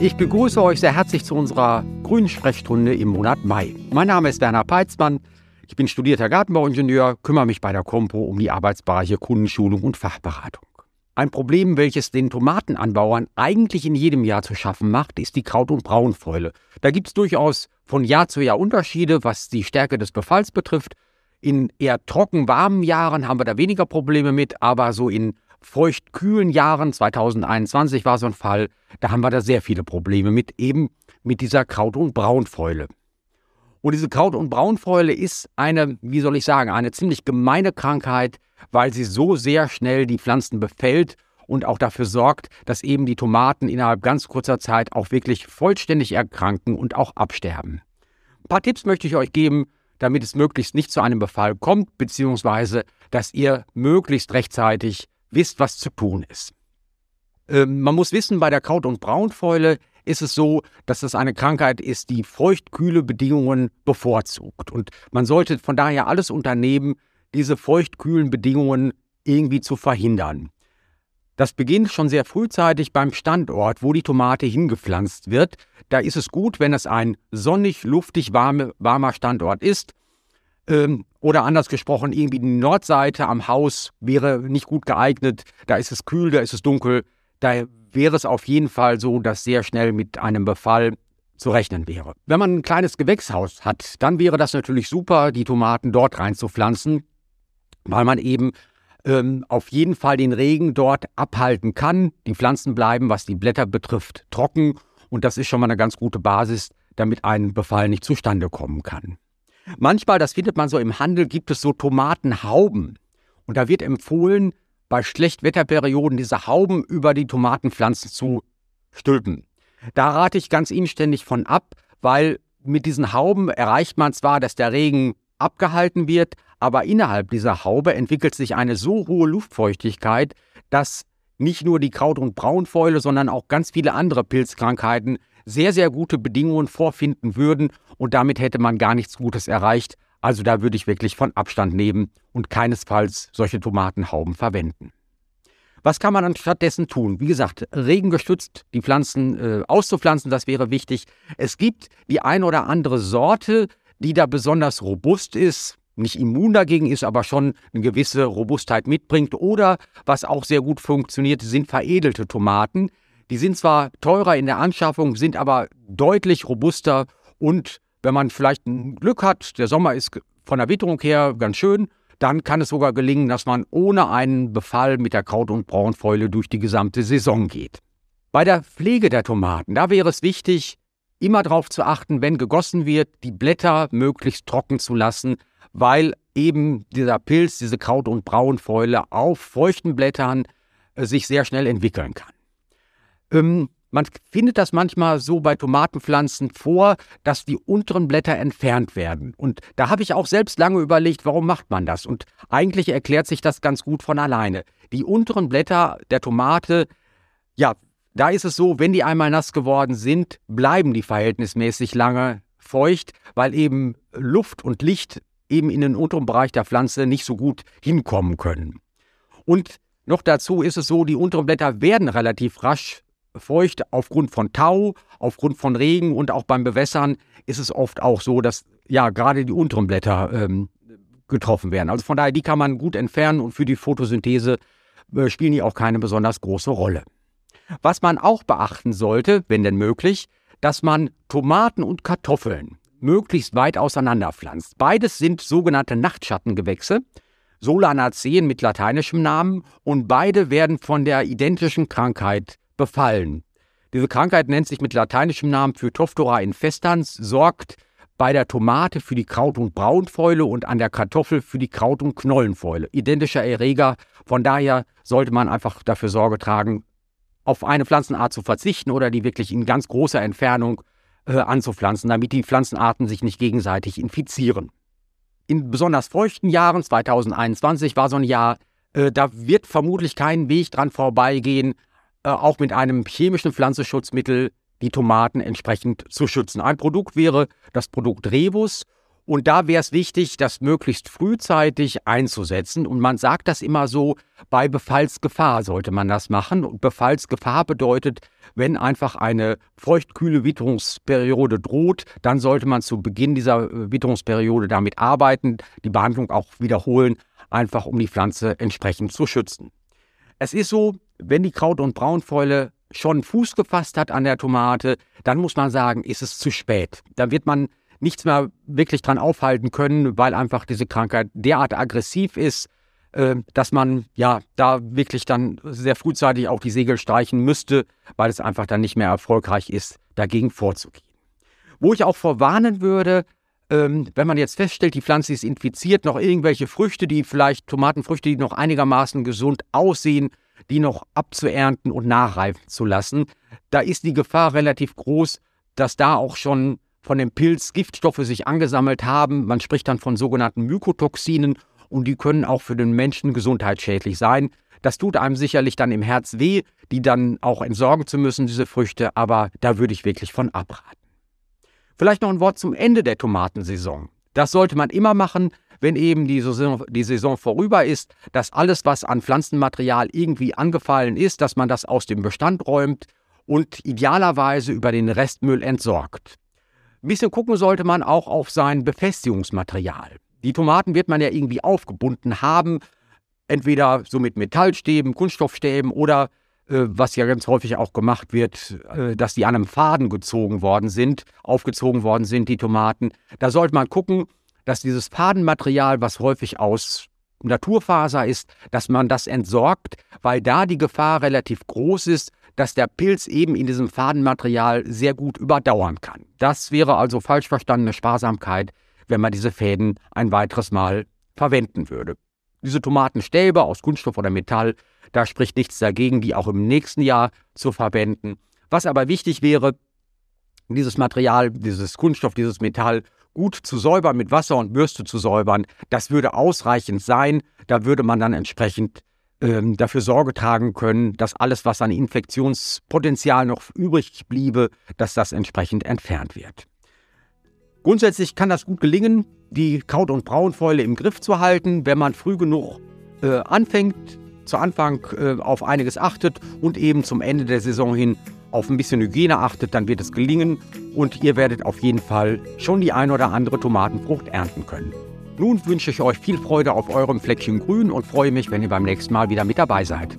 Ich begrüße euch sehr herzlich zu unserer grünen Sprechstunde im Monat Mai. Mein Name ist Werner Peitzmann. Ich bin studierter Gartenbauingenieur, kümmere mich bei der Compo um die Arbeitsbereiche Kundenschulung und Fachberatung. Ein Problem, welches den Tomatenanbauern eigentlich in jedem Jahr zu schaffen macht, ist die Kraut- und Braunfäule. Da gibt es durchaus von Jahr zu Jahr Unterschiede, was die Stärke des Befalls betrifft. In eher trocken warmen Jahren haben wir da weniger Probleme mit, aber so in feucht-kühlen Jahren, 2021 war so ein Fall, da haben wir da sehr viele Probleme mit, eben mit dieser Kraut- und Braunfäule. Und diese Kraut- und Braunfäule ist eine, wie soll ich sagen, eine ziemlich gemeine Krankheit, weil sie so sehr schnell die Pflanzen befällt und auch dafür sorgt, dass eben die Tomaten innerhalb ganz kurzer Zeit auch wirklich vollständig erkranken und auch absterben. Ein paar Tipps möchte ich euch geben, damit es möglichst nicht zu einem Befall kommt, beziehungsweise dass ihr möglichst rechtzeitig wisst, was zu tun ist. Ähm, man muss wissen, bei der Kraut- und Braunfäule ist es so, dass es eine Krankheit ist, die feuchtkühle Bedingungen bevorzugt. Und man sollte von daher alles unternehmen, diese feuchtkühlen Bedingungen irgendwie zu verhindern. Das beginnt schon sehr frühzeitig beim Standort, wo die Tomate hingepflanzt wird. Da ist es gut, wenn es ein sonnig, luftig warme, warmer Standort ist. Ähm, oder anders gesprochen, irgendwie die Nordseite am Haus wäre nicht gut geeignet. Da ist es kühl, da ist es dunkel. Da wäre es auf jeden Fall so, dass sehr schnell mit einem Befall zu rechnen wäre. Wenn man ein kleines Gewächshaus hat, dann wäre das natürlich super, die Tomaten dort reinzupflanzen, weil man eben ähm, auf jeden Fall den Regen dort abhalten kann. Die Pflanzen bleiben, was die Blätter betrifft, trocken und das ist schon mal eine ganz gute Basis, damit ein Befall nicht zustande kommen kann. Manchmal, das findet man so im Handel, gibt es so Tomatenhauben. Und da wird empfohlen, bei Schlechtwetterperioden diese Hauben über die Tomatenpflanzen zu stülpen. Da rate ich ganz inständig von ab, weil mit diesen Hauben erreicht man zwar, dass der Regen abgehalten wird, aber innerhalb dieser Haube entwickelt sich eine so hohe Luftfeuchtigkeit, dass nicht nur die Kraut- und Braunfäule, sondern auch ganz viele andere Pilzkrankheiten sehr, sehr gute Bedingungen vorfinden würden und damit hätte man gar nichts Gutes erreicht. Also da würde ich wirklich von Abstand nehmen und keinesfalls solche Tomatenhauben verwenden. Was kann man dann stattdessen tun? Wie gesagt, regengestützt die Pflanzen äh, auszupflanzen, das wäre wichtig. Es gibt die ein oder andere Sorte, die da besonders robust ist, nicht immun dagegen ist, aber schon eine gewisse Robustheit mitbringt. Oder was auch sehr gut funktioniert, sind veredelte Tomaten. Die sind zwar teurer in der Anschaffung, sind aber deutlich robuster und wenn man vielleicht ein Glück hat, der Sommer ist von der Witterung her ganz schön, dann kann es sogar gelingen, dass man ohne einen Befall mit der Kraut- und Braunfäule durch die gesamte Saison geht. Bei der Pflege der Tomaten, da wäre es wichtig, immer darauf zu achten, wenn gegossen wird, die Blätter möglichst trocken zu lassen, weil eben dieser Pilz, diese Kraut- und Braunfäule auf feuchten Blättern äh, sich sehr schnell entwickeln kann. Ähm, man findet das manchmal so bei Tomatenpflanzen vor, dass die unteren Blätter entfernt werden. Und da habe ich auch selbst lange überlegt, warum macht man das? Und eigentlich erklärt sich das ganz gut von alleine. Die unteren Blätter der Tomate, ja, da ist es so, wenn die einmal nass geworden sind, bleiben die verhältnismäßig lange feucht, weil eben Luft und Licht eben in den unteren Bereich der Pflanze nicht so gut hinkommen können. Und noch dazu ist es so, die unteren Blätter werden relativ rasch feucht aufgrund von Tau, aufgrund von Regen und auch beim Bewässern ist es oft auch so, dass ja gerade die unteren Blätter ähm, getroffen werden. Also von daher, die kann man gut entfernen und für die Photosynthese äh, spielen die auch keine besonders große Rolle. Was man auch beachten sollte, wenn denn möglich, dass man Tomaten und Kartoffeln möglichst weit auseinander pflanzt. Beides sind sogenannte Nachtschattengewächse, Solanaceen mit lateinischem Namen, und beide werden von der identischen Krankheit befallen. Diese Krankheit nennt sich mit lateinischem Namen Phytophthora infestans, sorgt bei der Tomate für die Kraut- und Braunfäule und an der Kartoffel für die Kraut- und Knollenfäule. Identischer Erreger, von daher sollte man einfach dafür Sorge tragen, auf eine Pflanzenart zu verzichten oder die wirklich in ganz großer Entfernung äh, anzupflanzen, damit die Pflanzenarten sich nicht gegenseitig infizieren. In besonders feuchten Jahren, 2021 war so ein Jahr, äh, da wird vermutlich kein Weg dran vorbeigehen, äh, auch mit einem chemischen Pflanzenschutzmittel die Tomaten entsprechend zu schützen. Ein Produkt wäre das Produkt Revus Und da wäre es wichtig, das möglichst frühzeitig einzusetzen. Und man sagt das immer so, bei Befallsgefahr sollte man das machen. Und Befallsgefahr bedeutet, wenn einfach eine feuchtkühle Witterungsperiode droht, dann sollte man zu Beginn dieser äh, Witterungsperiode damit arbeiten, die Behandlung auch wiederholen, einfach um die Pflanze entsprechend zu schützen. Es ist so, wenn die Kraut- und Braunfäule schon Fuß gefasst hat an der Tomate, dann muss man sagen, ist es zu spät. Da wird man nichts mehr wirklich dran aufhalten können, weil einfach diese Krankheit derart aggressiv ist, äh, dass man ja da wirklich dann sehr frühzeitig auch die Segel streichen müsste, weil es einfach dann nicht mehr erfolgreich ist, dagegen vorzugehen. Wo ich auch vorwarnen würde, ähm, wenn man jetzt feststellt, die Pflanze ist infiziert, noch irgendwelche Früchte, die vielleicht Tomatenfrüchte, die noch einigermaßen gesund aussehen, die noch abzuernten und nachreifen zu lassen, da ist die Gefahr relativ groß, dass da auch schon von dem Pilz Giftstoffe sich angesammelt haben. Man spricht dann von sogenannten Mykotoxinen und die können auch für den Menschen gesundheitsschädlich sein. Das tut einem sicherlich dann im Herz weh, die dann auch entsorgen zu müssen, diese Früchte, aber da würde ich wirklich von abraten. Vielleicht noch ein Wort zum Ende der Tomatensaison. Das sollte man immer machen, wenn eben die Saison, die Saison vorüber ist, dass alles, was an Pflanzenmaterial irgendwie angefallen ist, dass man das aus dem Bestand räumt und idealerweise über den Restmüll entsorgt. Ein bisschen gucken sollte man auch auf sein Befestigungsmaterial. Die Tomaten wird man ja irgendwie aufgebunden haben, entweder so mit Metallstäben, Kunststoffstäben oder äh, was ja ganz häufig auch gemacht wird, äh, dass die an einem Faden gezogen worden sind, aufgezogen worden sind, die Tomaten. Da sollte man gucken, dass dieses Fadenmaterial, was häufig aus Naturfaser ist, dass man das entsorgt, weil da die Gefahr relativ groß ist, dass der Pilz eben in diesem Fadenmaterial sehr gut überdauern kann. Das wäre also falsch verstandene Sparsamkeit, wenn man diese Fäden ein weiteres Mal verwenden würde. Diese Tomatenstäbe aus Kunststoff oder Metall, da spricht nichts dagegen, die auch im nächsten Jahr zu verwenden. Was aber wichtig wäre, dieses Material, dieses Kunststoff, dieses Metall gut zu säubern, mit Wasser und Bürste zu säubern, das würde ausreichend sein. Da würde man dann entsprechend ähm, dafür Sorge tragen können, dass alles, was an Infektionspotenzial noch übrig bliebe, dass das entsprechend entfernt wird. Grundsätzlich kann das gut gelingen, die Kraut- und Braunfäule im Griff zu halten, wenn man früh genug äh, anfängt, zu Anfang äh, auf einiges achtet und eben zum Ende der Saison hin auf ein bisschen Hygiene achtet, dann wird es gelingen und ihr werdet auf jeden Fall schon die ein oder andere Tomatenfrucht ernten können. Nun wünsche ich euch viel Freude auf eurem Fleckchen Grün und freue mich, wenn ihr beim nächsten Mal wieder mit dabei seid.